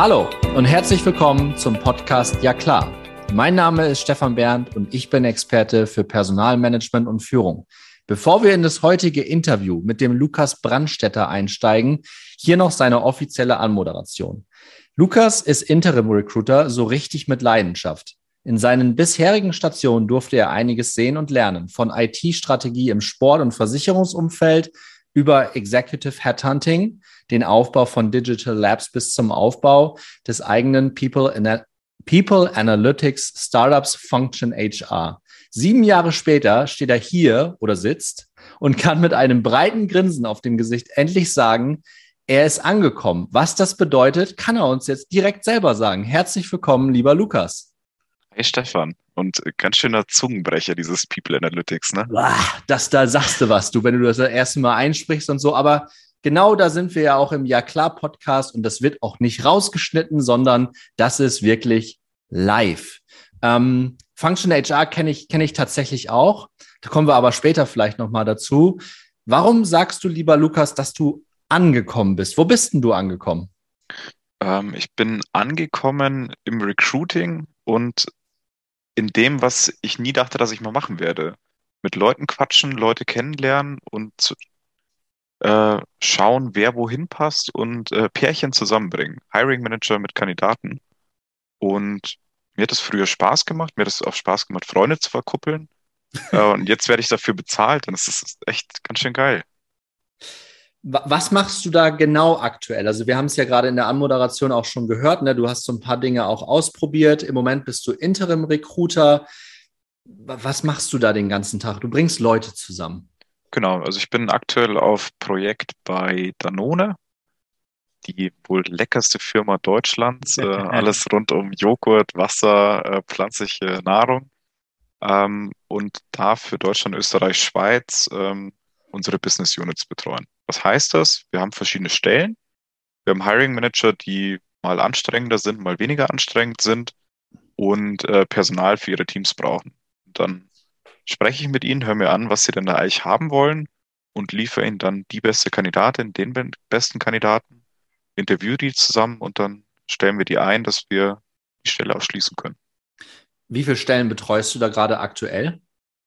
Hallo und herzlich willkommen zum Podcast Ja klar. Mein Name ist Stefan Berndt und ich bin Experte für Personalmanagement und Führung. Bevor wir in das heutige Interview mit dem Lukas Brandstetter einsteigen, hier noch seine offizielle Anmoderation. Lukas ist Interim Recruiter so richtig mit Leidenschaft. In seinen bisherigen Stationen durfte er einiges sehen und lernen, von IT-Strategie im Sport- und Versicherungsumfeld über Executive Headhunting, den Aufbau von Digital Labs bis zum Aufbau des eigenen People, Ana People Analytics Startups Function HR. Sieben Jahre später steht er hier oder sitzt und kann mit einem breiten Grinsen auf dem Gesicht endlich sagen, er ist angekommen. Was das bedeutet, kann er uns jetzt direkt selber sagen. Herzlich willkommen, lieber Lukas. Hey Stefan, und ganz schöner Zungenbrecher, dieses People Analytics, ne? Das, da sagst du was, du, wenn du das, das erste Mal einsprichst und so, aber genau da sind wir ja auch im Ja klar Podcast und das wird auch nicht rausgeschnitten, sondern das ist wirklich live. Ähm, Function HR kenne ich, kenne ich tatsächlich auch. Da kommen wir aber später vielleicht nochmal dazu. Warum sagst du, lieber Lukas, dass du angekommen bist? Wo bist denn du angekommen? Ähm, ich bin angekommen im Recruiting und in dem, was ich nie dachte, dass ich mal machen werde. Mit Leuten quatschen, Leute kennenlernen und äh, schauen, wer wohin passt und äh, Pärchen zusammenbringen. Hiring Manager mit Kandidaten. Und mir hat es früher Spaß gemacht, mir hat es auch Spaß gemacht, Freunde zu verkuppeln. äh, und jetzt werde ich dafür bezahlt und es ist echt ganz schön geil. Was machst du da genau aktuell? Also wir haben es ja gerade in der Anmoderation auch schon gehört, ne? du hast so ein paar Dinge auch ausprobiert. Im Moment bist du Interim-Recruiter. Was machst du da den ganzen Tag? Du bringst Leute zusammen. Genau, also ich bin aktuell auf Projekt bei Danone, die wohl leckerste Firma Deutschlands. äh, alles rund um Joghurt, Wasser, äh, pflanzliche Nahrung. Ähm, und da für Deutschland, Österreich, Schweiz ähm, unsere Business Units betreuen. Was heißt das? Wir haben verschiedene Stellen. Wir haben Hiring Manager, die mal anstrengender sind, mal weniger anstrengend sind und äh, Personal für ihre Teams brauchen. Dann spreche ich mit ihnen, höre mir an, was sie denn da eigentlich haben wollen und liefere ihnen dann die beste Kandidatin, den besten Kandidaten, interviewe die zusammen und dann stellen wir die ein, dass wir die Stelle ausschließen können. Wie viele Stellen betreust du da gerade aktuell?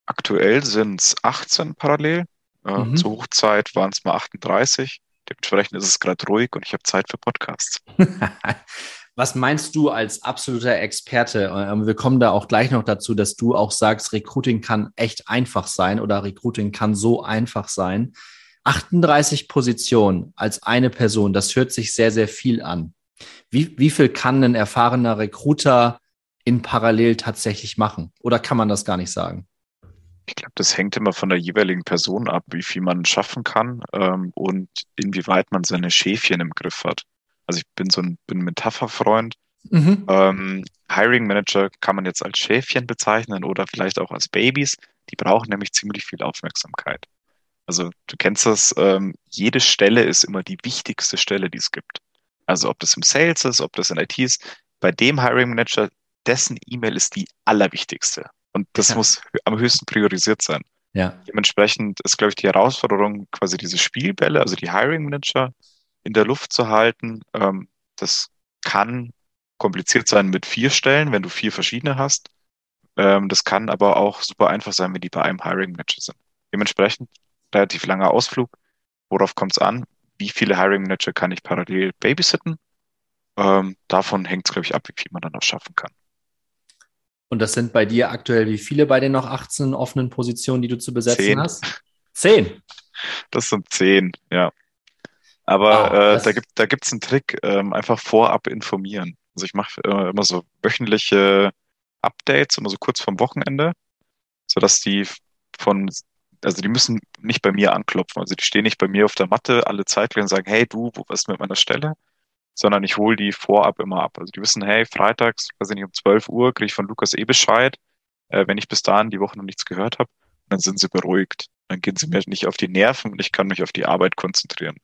Aktuell sind es 18 parallel. Äh, mhm. Zur Hochzeit waren es mal 38. Dementsprechend ist es gerade ruhig und ich habe Zeit für Podcasts. Was meinst du als absoluter Experte? Ähm, wir kommen da auch gleich noch dazu, dass du auch sagst, Recruiting kann echt einfach sein oder Recruiting kann so einfach sein. 38 Positionen als eine Person, das hört sich sehr, sehr viel an. Wie, wie viel kann ein erfahrener Recruiter in Parallel tatsächlich machen? Oder kann man das gar nicht sagen? Ich glaube, das hängt immer von der jeweiligen Person ab, wie viel man schaffen kann ähm, und inwieweit man seine Schäfchen im Griff hat. Also ich bin so ein, bin ein Metapherfreund. Mhm. Ähm, Hiring Manager kann man jetzt als Schäfchen bezeichnen oder vielleicht auch als Babys. Die brauchen nämlich ziemlich viel Aufmerksamkeit. Also du kennst das, ähm, jede Stelle ist immer die wichtigste Stelle, die es gibt. Also ob das im Sales ist, ob das in IT ist, bei dem Hiring Manager, dessen E-Mail ist die allerwichtigste. Und das ja. muss am höchsten priorisiert sein. Ja. Dementsprechend ist, glaube ich, die Herausforderung, quasi diese Spielbälle, also die Hiring Manager in der Luft zu halten. Ähm, das kann kompliziert sein mit vier Stellen, wenn du vier verschiedene hast. Ähm, das kann aber auch super einfach sein, wenn die bei einem Hiring Manager sind. Dementsprechend relativ langer Ausflug. Worauf kommt es an? Wie viele Hiring Manager kann ich parallel babysitten? Ähm, davon hängt es, glaube ich, ab, wie viel man dann auch schaffen kann. Und das sind bei dir aktuell wie viele bei den noch 18 offenen Positionen, die du zu besetzen zehn. hast? Zehn. Das sind zehn, ja. Aber wow, äh, da gibt da gibt's einen Trick, ähm, einfach vorab informieren. Also ich mache äh, immer so wöchentliche Updates, immer so kurz vorm Wochenende, sodass die von, also die müssen nicht bei mir anklopfen. Also die stehen nicht bei mir auf der Matte alle Zeit und sagen, hey du, wo was mit meiner Stelle? Sondern ich hole die vorab immer ab. Also die wissen, hey, freitags, weiß ich nicht, um 12 Uhr kriege ich von Lukas eh Bescheid, äh, wenn ich bis dahin die Woche noch nichts gehört habe, dann sind sie beruhigt. Dann gehen sie mir nicht auf die Nerven und ich kann mich auf die Arbeit konzentrieren.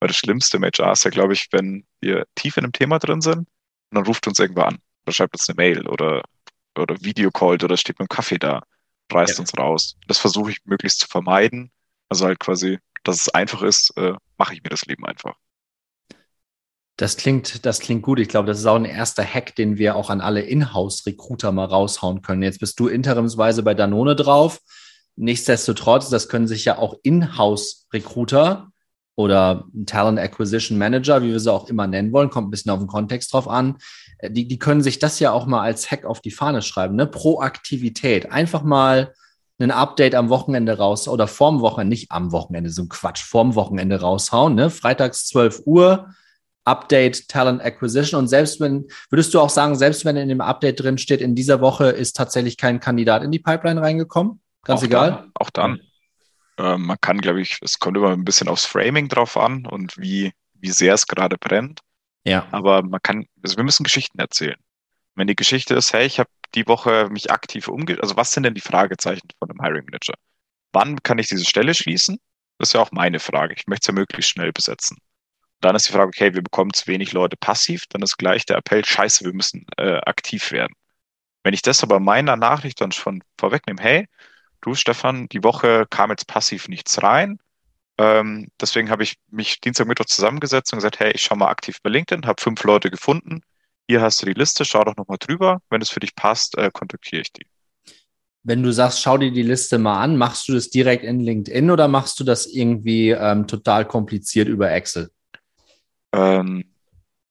Weil das Schlimmste im HR ist ja, glaube ich, wenn wir tief in einem Thema drin sind und dann ruft uns irgendwer an oder schreibt uns eine Mail oder, oder Videocallt oder steht mit dem Kaffee da, reißt ja. uns raus. Das versuche ich möglichst zu vermeiden. Also halt quasi, dass es einfach ist, äh, mache ich mir das Leben einfach. Das klingt, das klingt gut. Ich glaube, das ist auch ein erster Hack, den wir auch an alle Inhouse-Recruiter mal raushauen können. Jetzt bist du interimsweise bei Danone drauf. Nichtsdestotrotz, das können sich ja auch Inhouse-Recruiter oder Talent Acquisition Manager, wie wir sie auch immer nennen wollen, kommt ein bisschen auf den Kontext drauf an. Äh, die, die können sich das ja auch mal als Hack auf die Fahne schreiben, ne? Proaktivität. Einfach mal ein Update am Wochenende raus oder vorm Wochenende, nicht am Wochenende, so ein Quatsch, vorm Wochenende raushauen, ne? Freitags 12 Uhr, Update Talent Acquisition. Und selbst wenn, würdest du auch sagen, selbst wenn in dem Update drin steht, in dieser Woche ist tatsächlich kein Kandidat in die Pipeline reingekommen? Ganz auch egal? Dann, auch dann. Äh, man kann, glaube ich, es kommt immer ein bisschen aufs Framing drauf an und wie, wie sehr es gerade brennt. Ja. Aber man kann, also wir müssen Geschichten erzählen. Wenn die Geschichte ist, hey, ich habe die Woche mich aktiv umge, also was sind denn die Fragezeichen von einem Hiring Manager? Wann kann ich diese Stelle schließen? Das ist ja auch meine Frage. Ich möchte sie ja möglichst schnell besetzen. Dann ist die Frage, okay, wir bekommen zu wenig Leute passiv, dann ist gleich der Appell, scheiße, wir müssen äh, aktiv werden. Wenn ich das aber meiner Nachricht dann schon vorwegnehme, hey, du Stefan, die Woche kam jetzt passiv nichts rein, ähm, deswegen habe ich mich Dienstag, Mittwoch zusammengesetzt und gesagt, hey, ich schaue mal aktiv bei LinkedIn, habe fünf Leute gefunden, hier hast du die Liste, schau doch nochmal drüber, wenn es für dich passt, äh, kontaktiere ich die. Wenn du sagst, schau dir die Liste mal an, machst du das direkt in LinkedIn oder machst du das irgendwie ähm, total kompliziert über Excel? Ähm,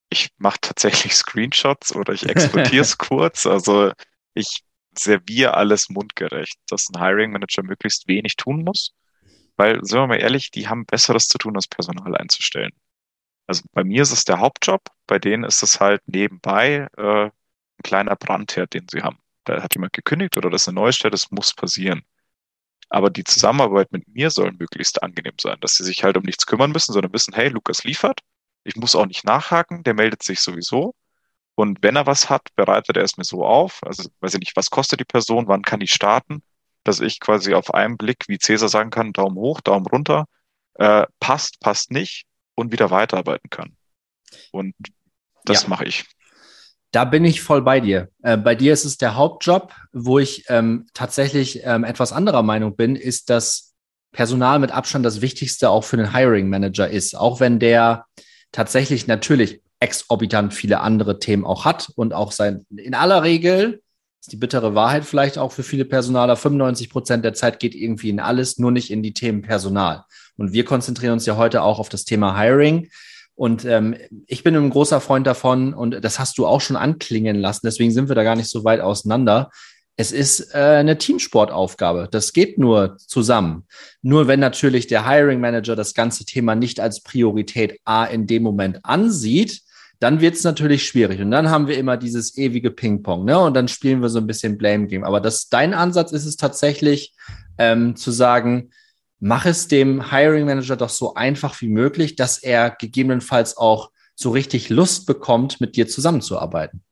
ich mache tatsächlich Screenshots oder ich exportiere es kurz. Also ich serviere alles mundgerecht, dass ein Hiring Manager möglichst wenig tun muss. Weil, sind wir mal ehrlich, die haben Besseres zu tun, als Personal einzustellen. Also bei mir ist es der Hauptjob, bei denen ist es halt nebenbei äh, ein kleiner Brandherd, den sie haben. Da hat jemand gekündigt oder das ist eine neue Stelle, das muss passieren. Aber die Zusammenarbeit mit mir soll möglichst angenehm sein, dass sie sich halt um nichts kümmern müssen, sondern wissen, hey, Lukas liefert, ich muss auch nicht nachhaken, der meldet sich sowieso. Und wenn er was hat, bereitet er es mir so auf. Also weiß ich nicht, was kostet die Person, wann kann ich starten, dass ich quasi auf einen Blick, wie Cäsar sagen kann, Daumen hoch, Daumen runter, äh, passt, passt nicht und wieder weiterarbeiten kann. Und das ja. mache ich. Da bin ich voll bei dir. Äh, bei dir ist es der Hauptjob, wo ich ähm, tatsächlich ähm, etwas anderer Meinung bin, ist, dass Personal mit Abstand das Wichtigste auch für den Hiring Manager ist. Auch wenn der tatsächlich natürlich exorbitant viele andere Themen auch hat und auch sein, in aller Regel, ist die bittere Wahrheit vielleicht auch für viele Personaler, 95 Prozent der Zeit geht irgendwie in alles, nur nicht in die Themen Personal. Und wir konzentrieren uns ja heute auch auf das Thema Hiring. Und ähm, ich bin ein großer Freund davon und das hast du auch schon anklingen lassen. Deswegen sind wir da gar nicht so weit auseinander. Es ist äh, eine Teamsportaufgabe. Das geht nur zusammen. Nur wenn natürlich der Hiring Manager das ganze Thema nicht als Priorität A in dem Moment ansieht, dann wird es natürlich schwierig. Und dann haben wir immer dieses ewige Ping-Pong, ne? Und dann spielen wir so ein bisschen Blame Game. Aber das, dein Ansatz ist es tatsächlich, ähm, zu sagen, mach es dem Hiring Manager doch so einfach wie möglich, dass er gegebenenfalls auch so richtig Lust bekommt, mit dir zusammenzuarbeiten.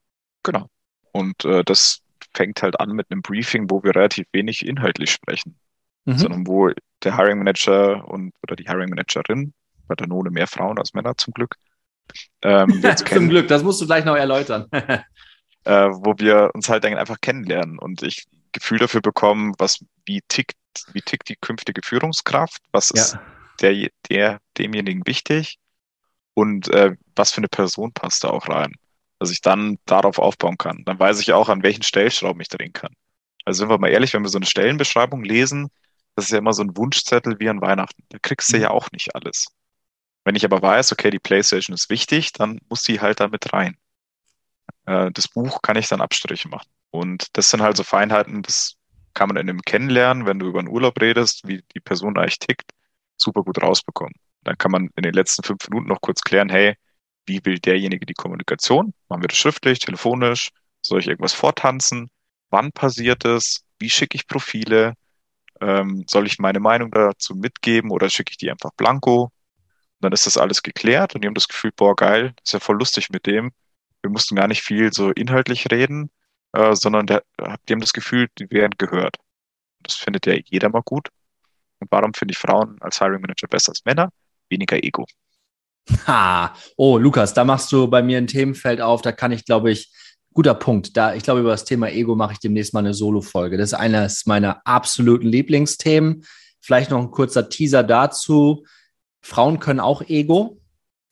Genau. Und äh, das fängt halt an mit einem Briefing, wo wir relativ wenig inhaltlich sprechen, mhm. sondern wo der Hiring Manager und oder die Hiring Managerin, bei der None mehr Frauen als Männer zum Glück. Ähm, zum Glück, das musst du gleich noch erläutern. äh, wo wir uns halt dann einfach kennenlernen und ich Gefühl dafür bekommen, was, wie tickt, wie tickt die künftige Führungskraft, was ja. ist der, der, demjenigen wichtig und äh, was für eine Person passt da auch rein dass ich dann darauf aufbauen kann. Dann weiß ich auch, an welchen Stellschrauben ich drehen kann. Also sind wir mal ehrlich, wenn wir so eine Stellenbeschreibung lesen, das ist ja immer so ein Wunschzettel wie an Weihnachten. Da kriegst du mhm. ja auch nicht alles. Wenn ich aber weiß, okay, die Playstation ist wichtig, dann muss die halt da mit rein. Äh, das Buch kann ich dann Abstriche machen. Und das sind halt so Feinheiten, das kann man in dem Kennenlernen, wenn du über einen Urlaub redest, wie die Person eigentlich tickt, super gut rausbekommen. Dann kann man in den letzten fünf Minuten noch kurz klären, hey, wie will derjenige die Kommunikation? Machen wir das schriftlich, telefonisch? Soll ich irgendwas vortanzen? Wann passiert es? Wie schicke ich Profile? Ähm, soll ich meine Meinung dazu mitgeben oder schicke ich die einfach blanko? Und dann ist das alles geklärt und die haben das Gefühl, boah, geil, ist ja voll lustig mit dem. Wir mussten gar nicht viel so inhaltlich reden, äh, sondern der, die haben das Gefühl, die werden gehört. Das findet ja jeder mal gut. Und warum finde ich Frauen als Hiring Manager besser als Männer? Weniger Ego. Ha, oh, Lukas, da machst du bei mir ein Themenfeld auf, da kann ich, glaube ich, guter Punkt. Da, ich glaube, über das Thema Ego mache ich demnächst mal eine Solo-Folge. Das ist eines meiner absoluten Lieblingsthemen. Vielleicht noch ein kurzer Teaser dazu. Frauen können auch Ego.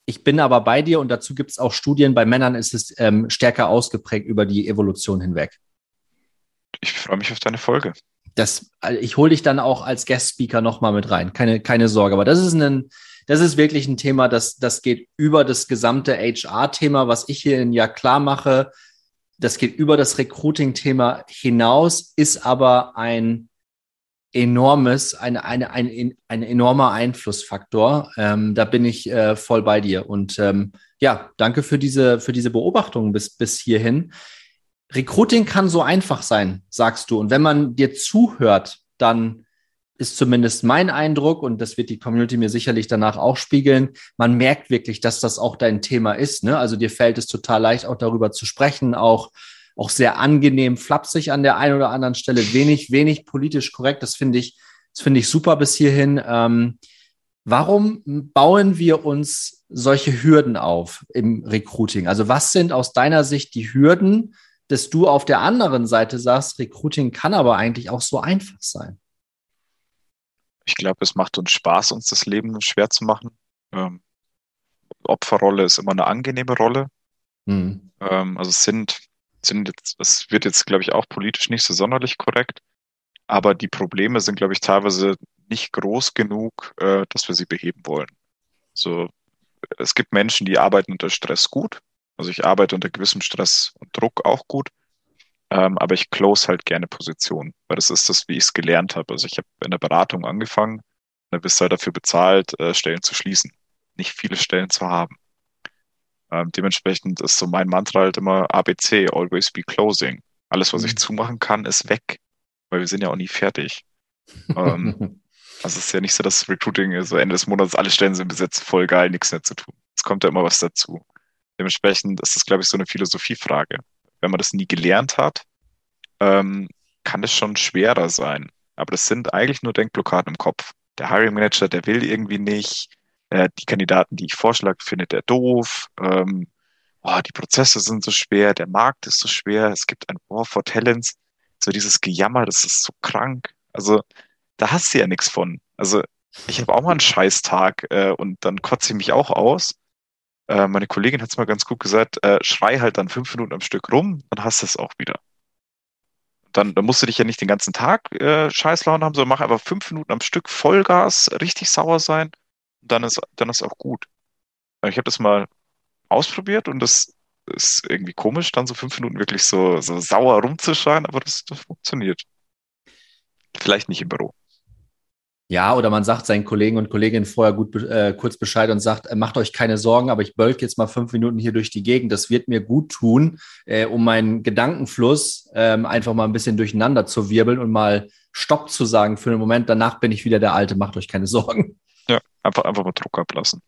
Ich bin aber bei dir und dazu gibt es auch Studien. Bei Männern ist es ähm, stärker ausgeprägt über die Evolution hinweg. Ich freue mich auf deine Folge. Das, also ich hole dich dann auch als Guest-Speaker nochmal mit rein. Keine, keine Sorge. Aber das ist ein, das ist wirklich ein Thema, das, das geht über das gesamte HR-Thema, was ich hier in Ja klar mache. Das geht über das Recruiting-Thema hinaus, ist aber ein enormes, eine, eine, ein, ein enormer Einflussfaktor. Ähm, da bin ich äh, voll bei dir. Und ähm, ja, danke für diese, für diese Beobachtung bis, bis hierhin. Recruiting kann so einfach sein, sagst du. Und wenn man dir zuhört, dann ist zumindest mein Eindruck, und das wird die Community mir sicherlich danach auch spiegeln, man merkt wirklich, dass das auch dein Thema ist. Ne? Also dir fällt es total leicht, auch darüber zu sprechen, auch auch sehr angenehm flapsig an der einen oder anderen Stelle, wenig, wenig politisch korrekt. Das finde ich, das finde ich super bis hierhin. Ähm, warum bauen wir uns solche Hürden auf im Recruiting? Also was sind aus deiner Sicht die Hürden, dass du auf der anderen Seite sagst, Recruiting kann aber eigentlich auch so einfach sein? Ich glaube, es macht uns Spaß, uns das Leben schwer zu machen. Ähm, Opferrolle ist immer eine angenehme Rolle. Mhm. Ähm, also es sind sind jetzt, es wird jetzt, glaube ich, auch politisch nicht so sonderlich korrekt, aber die Probleme sind, glaube ich, teilweise nicht groß genug, äh, dass wir sie beheben wollen. So, es gibt Menschen, die arbeiten unter Stress gut. Also ich arbeite unter gewissem Stress und Druck auch gut. Ähm, aber ich close halt gerne Positionen, weil das ist das, wie ich es gelernt habe. Also ich habe in der Beratung angefangen, da bist du halt dafür bezahlt, äh, Stellen zu schließen, nicht viele Stellen zu haben. Ähm, dementsprechend ist so mein Mantra halt immer ABC, always be closing. Alles, was mhm. ich zumachen kann, ist weg, weil wir sind ja auch nie fertig. ähm, also es ist ja nicht so, dass Recruiting so Ende des Monats alle Stellen sind besetzt, voll geil, nichts mehr zu tun. Es kommt ja immer was dazu. Dementsprechend ist das, glaube ich, so eine Philosophiefrage. Wenn man das nie gelernt hat, ähm, kann es schon schwerer sein. Aber das sind eigentlich nur Denkblockaden im Kopf. Der Hiring Manager, der will irgendwie nicht, äh, die Kandidaten, die ich vorschlage, findet er doof. Ähm, oh, die Prozesse sind so schwer, der Markt ist so schwer, es gibt ein War for Talents. So dieses Gejammer, das ist so krank. Also da hast du ja nichts von. Also ich habe auch mal einen Scheißtag äh, und dann kotze ich mich auch aus. Äh, meine Kollegin hat es mal ganz gut gesagt, äh, schrei halt dann fünf Minuten am Stück rum, dann hast du es auch wieder. Dann, dann musst du dich ja nicht den ganzen Tag äh, Scheißlaune haben, sondern mach einfach fünf Minuten am Stück Vollgas, richtig sauer sein dann ist, dann ist auch gut. Ich habe das mal ausprobiert und das ist irgendwie komisch, dann so fünf Minuten wirklich so, so sauer rumzuschreien, aber das, das funktioniert. Vielleicht nicht im Büro. Ja, oder man sagt seinen Kollegen und Kolleginnen vorher gut äh, kurz Bescheid und sagt, äh, macht euch keine Sorgen, aber ich bölk jetzt mal fünf Minuten hier durch die Gegend. Das wird mir gut tun, äh, um meinen Gedankenfluss ähm, einfach mal ein bisschen durcheinander zu wirbeln und mal Stopp zu sagen für einen Moment. Danach bin ich wieder der Alte, macht euch keine Sorgen. Ja, einfach, einfach mal Druck ablassen.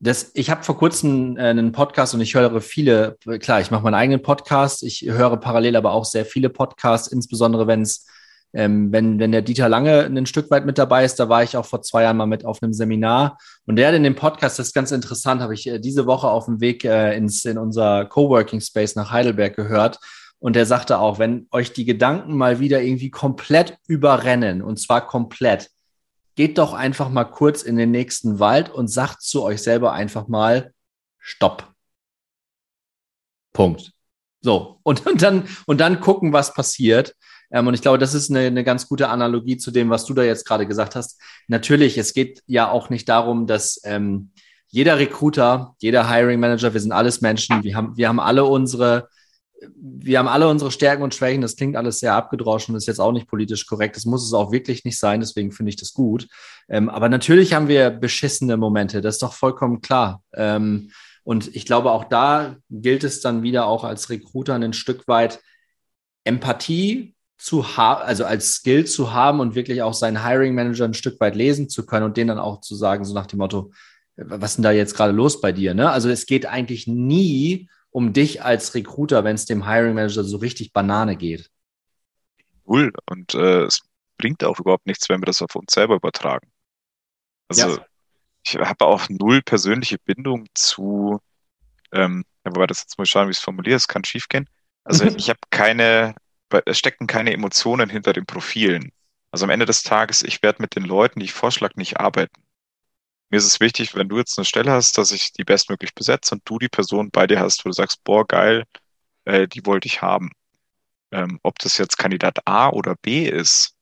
Das, ich habe vor kurzem äh, einen Podcast und ich höre viele, klar, ich mache meinen eigenen Podcast, ich höre parallel aber auch sehr viele Podcasts, insbesondere wenn es, ähm, wenn, wenn der Dieter Lange ein Stück weit mit dabei ist, da war ich auch vor zwei Jahren mal mit auf einem Seminar und der hat in dem Podcast, das ist ganz interessant, habe ich äh, diese Woche auf dem Weg äh, ins, in unser Coworking Space nach Heidelberg gehört und der sagte auch, wenn euch die Gedanken mal wieder irgendwie komplett überrennen und zwar komplett, geht doch einfach mal kurz in den nächsten Wald und sagt zu euch selber einfach mal Stopp. Punkt. So, und, und, dann, und dann gucken, was passiert. Ähm, und ich glaube, das ist eine, eine ganz gute Analogie zu dem, was du da jetzt gerade gesagt hast. Natürlich, es geht ja auch nicht darum, dass ähm, jeder Recruiter, jeder Hiring Manager, wir sind alles Menschen, wir haben, wir haben alle unsere wir haben alle unsere Stärken und Schwächen. Das klingt alles sehr abgedroschen, ist jetzt auch nicht politisch korrekt. Das muss es auch wirklich nicht sein. Deswegen finde ich das gut. Ähm, aber natürlich haben wir beschissene Momente. Das ist doch vollkommen klar. Ähm, und ich glaube, auch da gilt es dann wieder auch als Recruiter ein Stück weit Empathie zu haben, also als Skill zu haben und wirklich auch seinen Hiring Manager ein Stück weit lesen zu können und den dann auch zu sagen, so nach dem Motto, was ist denn da jetzt gerade los bei dir? Ne? Also es geht eigentlich nie um dich als Recruiter, wenn es dem Hiring Manager so richtig Banane geht? Null. Und äh, es bringt auch überhaupt nichts, wenn wir das auf uns selber übertragen. Also ja. ich habe auch null persönliche Bindung zu, ähm, ja, wobei das jetzt mal schauen, wie ich es formuliere, es kann schiefgehen. Also ich habe keine, es stecken keine Emotionen hinter den Profilen. Also am Ende des Tages, ich werde mit den Leuten, die ich vorschlage, nicht arbeiten. mir ist es wichtig, wenn du jetzt eine Stelle hast, dass ich die bestmöglich besetze und du die Person bei dir hast, wo du sagst, boah, geil, äh, die wollte ich haben. Ähm, ob das jetzt Kandidat A oder B ist,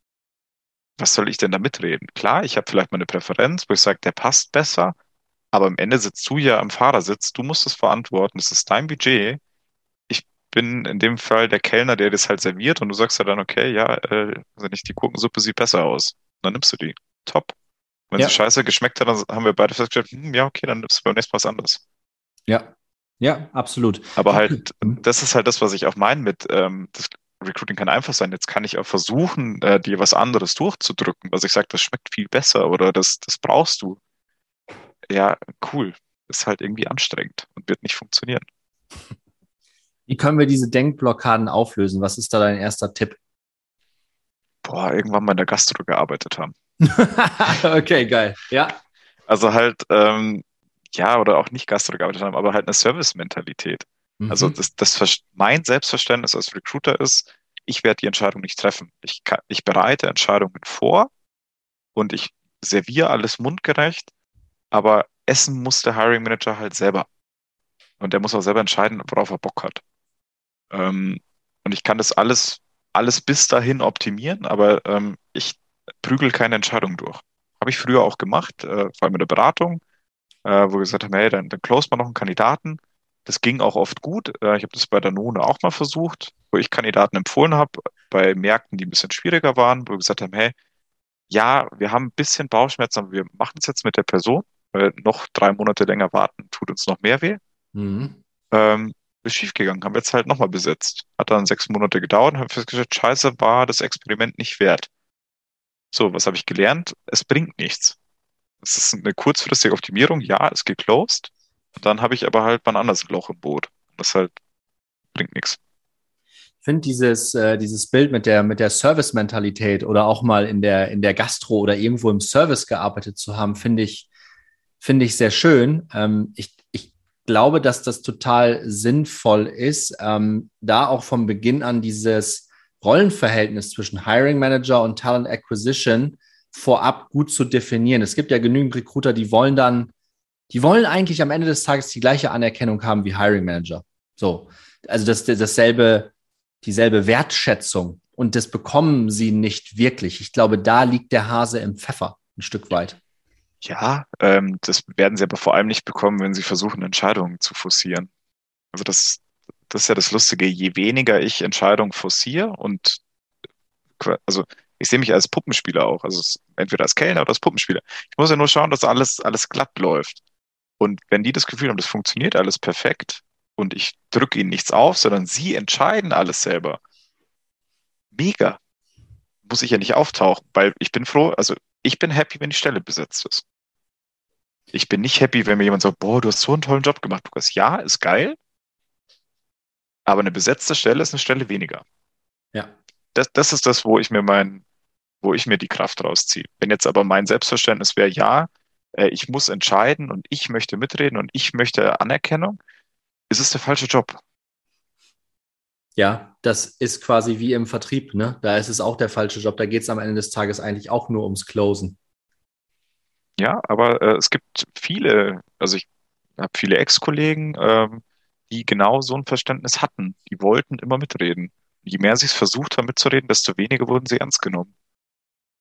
was soll ich denn da mitreden? Klar, ich habe vielleicht mal eine Präferenz, wo ich sage, der passt besser, aber am Ende sitzt du ja am Fahrersitz, du musst es verantworten, es ist dein Budget. Bin in dem Fall der Kellner, der das halt serviert und du sagst ja dann, okay, ja, äh, also nicht die Gurkensuppe sieht besser aus. Dann nimmst du die. Top. Wenn ja. sie scheiße geschmeckt hat, dann haben wir beide festgestellt, hm, ja, okay, dann nimmst du beim nächsten Mal was anderes. Ja, ja, absolut. Aber halt, das ist halt das, was ich auch meine mit, ähm, das Recruiting kann einfach sein. Jetzt kann ich auch versuchen, äh, dir was anderes durchzudrücken, was ich sage, das schmeckt viel besser oder das, das brauchst du. Ja, cool. Ist halt irgendwie anstrengend und wird nicht funktionieren. Wie können wir diese Denkblockaden auflösen? Was ist da dein erster Tipp? Boah, irgendwann mal in der Gastro gearbeitet haben. okay, geil. Ja. Also halt, ähm, ja, oder auch nicht Gastro gearbeitet haben, aber halt eine Service-Mentalität. Mhm. Also das, das, mein Selbstverständnis als Recruiter ist, ich werde die Entscheidung nicht treffen. Ich, kann, ich bereite Entscheidungen vor und ich serviere alles mundgerecht, aber essen muss der Hiring Manager halt selber. Und der muss auch selber entscheiden, worauf er Bock hat. Ähm, und ich kann das alles, alles bis dahin optimieren, aber ähm, ich prügel keine Entscheidung durch. Habe ich früher auch gemacht, äh, vor allem in der Beratung, äh, wo wir gesagt haben, hey, dann, dann close mal noch einen Kandidaten. Das ging auch oft gut. Äh, ich habe das bei der None auch mal versucht, wo ich Kandidaten empfohlen habe, bei Märkten, die ein bisschen schwieriger waren, wo wir gesagt haben, hey, ja, wir haben ein bisschen Bauchschmerzen, aber wir machen es jetzt mit der Person, weil noch drei Monate länger warten tut uns noch mehr weh. Mhm. Ähm, ist schiefgegangen, haben jetzt halt nochmal besetzt. Hat dann sechs Monate gedauert und haben festgestellt, scheiße, war das Experiment nicht wert. So, was habe ich gelernt? Es bringt nichts. Es ist eine kurzfristige Optimierung, ja, ist geclosed. Und dann habe ich aber halt mal ein anderes Loch im Boot. Das halt bringt nichts. Ich finde dieses, äh, dieses Bild mit der, mit der Service-Mentalität oder auch mal in der, in der Gastro oder irgendwo im Service gearbeitet zu haben, finde ich, finde ich sehr schön. Ähm, ich glaube, dass das total sinnvoll ist, ähm, da auch vom Beginn an dieses Rollenverhältnis zwischen Hiring Manager und Talent Acquisition vorab gut zu definieren. Es gibt ja genügend Recruiter, die wollen dann, die wollen eigentlich am Ende des Tages die gleiche Anerkennung haben wie Hiring Manager. So, also das, dasselbe, dieselbe Wertschätzung und das bekommen sie nicht wirklich. Ich glaube, da liegt der Hase im Pfeffer ein Stück weit. Ja, ähm, das werden sie aber vor allem nicht bekommen, wenn sie versuchen, Entscheidungen zu forcieren. Also das, das ist ja das Lustige, je weniger ich Entscheidungen forciere und also ich sehe mich als Puppenspieler auch, also entweder als Kellner oder als Puppenspieler. Ich muss ja nur schauen, dass alles, alles glatt läuft. Und wenn die das Gefühl haben, das funktioniert alles perfekt und ich drücke ihnen nichts auf, sondern sie entscheiden alles selber. Mega. Muss ich ja nicht auftauchen, weil ich bin froh, also ich bin happy, wenn die Stelle besetzt ist. Ich bin nicht happy, wenn mir jemand sagt, boah, du hast so einen tollen Job gemacht, Lukas. Ja, ist geil, aber eine besetzte Stelle ist eine Stelle weniger. Ja. Das, das ist das, wo ich mir mein, wo ich mir die Kraft rausziehe. Wenn jetzt aber mein Selbstverständnis wäre, ja, äh, ich muss entscheiden und ich möchte mitreden und ich möchte Anerkennung, ist es der falsche Job. Ja, das ist quasi wie im Vertrieb, ne? Da ist es auch der falsche Job. Da geht es am Ende des Tages eigentlich auch nur ums Closen. Ja, aber äh, es gibt viele, also ich habe viele Ex-Kollegen, ähm, die genau so ein Verständnis hatten. Die wollten immer mitreden. Je mehr sie es versucht haben mitzureden, desto weniger wurden sie ernst genommen.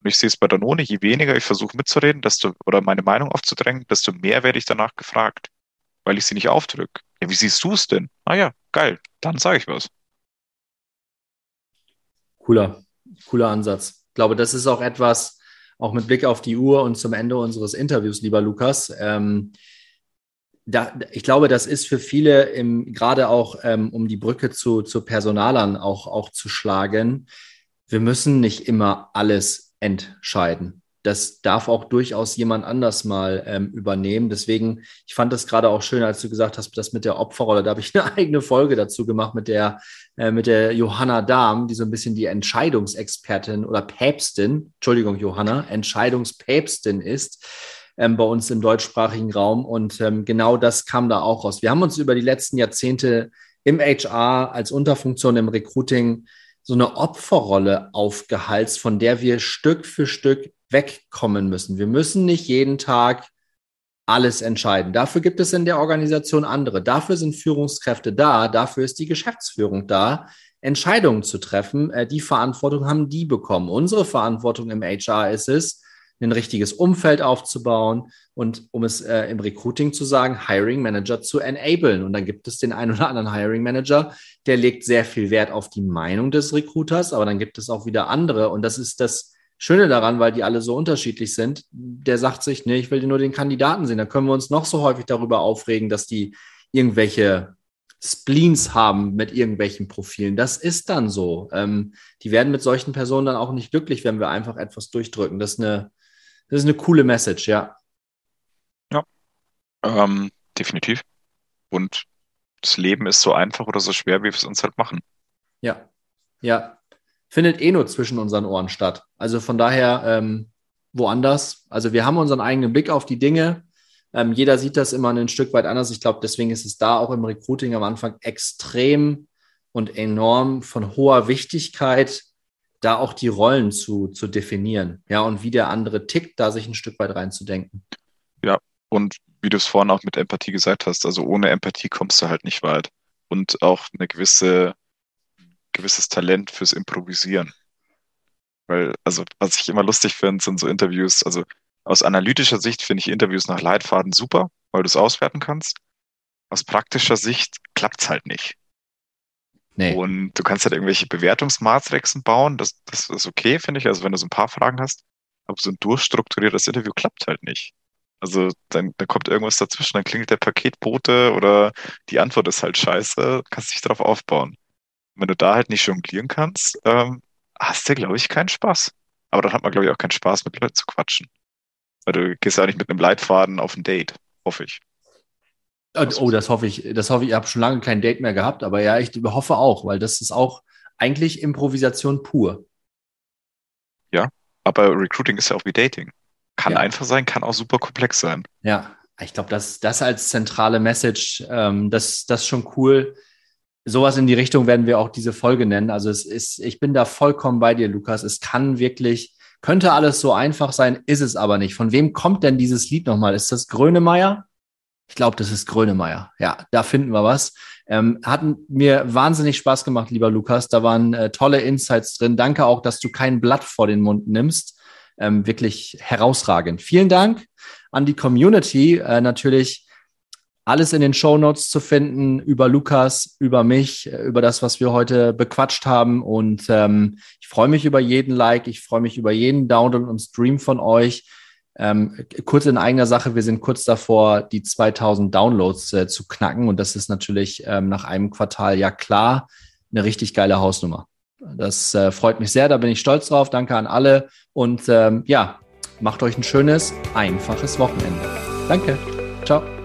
Und ich sehe es bei Danone, je weniger ich versuche mitzureden, desto, oder meine Meinung aufzudrängen, desto mehr werde ich danach gefragt, weil ich sie nicht aufdrücke. Ja, wie siehst du es denn? Ah ja, geil, dann sage ich was. Cooler, cooler Ansatz. Ich glaube, das ist auch etwas, auch mit Blick auf die Uhr und zum Ende unseres Interviews, lieber Lukas. Ähm, da, ich glaube, das ist für viele im, gerade auch, ähm, um die Brücke zu, zu Personalern auch, auch zu schlagen. Wir müssen nicht immer alles entscheiden. Das darf auch durchaus jemand anders mal ähm, übernehmen. Deswegen, ich fand das gerade auch schön, als du gesagt hast, das mit der Opferrolle. Da habe ich eine eigene Folge dazu gemacht mit der, äh, mit der Johanna Dahm, die so ein bisschen die Entscheidungsexpertin oder Päpstin, Entschuldigung, Johanna, Entscheidungspäpstin ist ähm, bei uns im deutschsprachigen Raum. Und ähm, genau das kam da auch raus. Wir haben uns über die letzten Jahrzehnte im HR als Unterfunktion im Recruiting so eine Opferrolle aufgehalst, von der wir Stück für Stück wegkommen müssen. Wir müssen nicht jeden Tag alles entscheiden. Dafür gibt es in der Organisation andere. Dafür sind Führungskräfte da. Dafür ist die Geschäftsführung da, Entscheidungen zu treffen. Äh, die Verantwortung haben die bekommen. Unsere Verantwortung im HR ist es, ein richtiges Umfeld aufzubauen und um es äh, im Recruiting zu sagen, Hiring Manager zu enablen. Und dann gibt es den einen oder anderen Hiring Manager, der legt sehr viel Wert auf die Meinung des Recruiters, aber dann gibt es auch wieder andere. Und das ist das Schöne daran, weil die alle so unterschiedlich sind. Der sagt sich, nee, ich will nur den Kandidaten sehen. Da können wir uns noch so häufig darüber aufregen, dass die irgendwelche Spleens haben mit irgendwelchen Profilen. Das ist dann so. Ähm, die werden mit solchen Personen dann auch nicht glücklich, wenn wir einfach etwas durchdrücken. Das ist eine, das ist eine coole Message, ja. Ja, ähm, definitiv. Und das Leben ist so einfach oder so schwer, wie wir es uns halt machen. Ja, ja. Findet eh nur zwischen unseren Ohren statt. Also von daher ähm, woanders. Also wir haben unseren eigenen Blick auf die Dinge. Ähm, jeder sieht das immer ein Stück weit anders. Ich glaube, deswegen ist es da auch im Recruiting am Anfang extrem und enorm von hoher Wichtigkeit, da auch die Rollen zu, zu definieren. Ja, und wie der andere tickt, da sich ein Stück weit reinzudenken. Ja, und wie du es vorhin auch mit Empathie gesagt hast, also ohne Empathie kommst du halt nicht weit. Und auch eine gewisse, gewisses Talent fürs Improvisieren. Weil, also, was ich immer lustig finde, sind so Interviews, also aus analytischer Sicht finde ich Interviews nach Leitfaden super, weil du es auswerten kannst. Aus praktischer Sicht klappt es halt nicht. Nee. Und du kannst halt irgendwelche Bewertungsmatrixen bauen. Das, das ist okay, finde ich. Also wenn du so ein paar Fragen hast. Aber so ein durchstrukturiertes Interview klappt halt nicht. Also dann, dann kommt irgendwas dazwischen, dann klingelt der Paketbote oder die Antwort ist halt scheiße, kannst dich darauf aufbauen. Wenn du da halt nicht jonglieren kannst, ähm, hast du, glaube ich, keinen Spaß. Aber dann hat man, glaube ich, auch keinen Spaß, mit Leuten zu quatschen. Weil du gehst ja nicht mit einem Leitfaden auf ein Date, hoffe ich. Oh, das hoffe ich. Das hoffe ich. Ich habe schon lange kein Date mehr gehabt, aber ja, ich hoffe auch, weil das ist auch eigentlich Improvisation pur. Ja, aber Recruiting ist ja auch wie Dating. Kann ja. einfach sein, kann auch super komplex sein. Ja, ich glaube, das, das als zentrale Message, ähm, das, das ist schon cool. Sowas in die Richtung werden wir auch diese Folge nennen. Also es ist, ich bin da vollkommen bei dir, Lukas. Es kann wirklich, könnte alles so einfach sein, ist es aber nicht. Von wem kommt denn dieses Lied nochmal? Ist das Grönemeyer? Ich glaube, das ist Grönemeyer. Ja, da finden wir was. Ähm, hat mir wahnsinnig Spaß gemacht, lieber Lukas. Da waren äh, tolle Insights drin. Danke auch, dass du kein Blatt vor den Mund nimmst. Ähm, wirklich herausragend. Vielen Dank an die Community. Äh, natürlich alles in den Show Notes zu finden über Lukas, über mich, äh, über das, was wir heute bequatscht haben. Und ähm, ich freue mich über jeden Like, ich freue mich über jeden Download und Stream von euch. Ähm, kurz in eigener Sache, wir sind kurz davor, die 2000 Downloads äh, zu knacken und das ist natürlich ähm, nach einem Quartal ja klar eine richtig geile Hausnummer. Das äh, freut mich sehr, da bin ich stolz drauf. Danke an alle und ähm, ja, macht euch ein schönes, einfaches Wochenende. Danke. Ciao.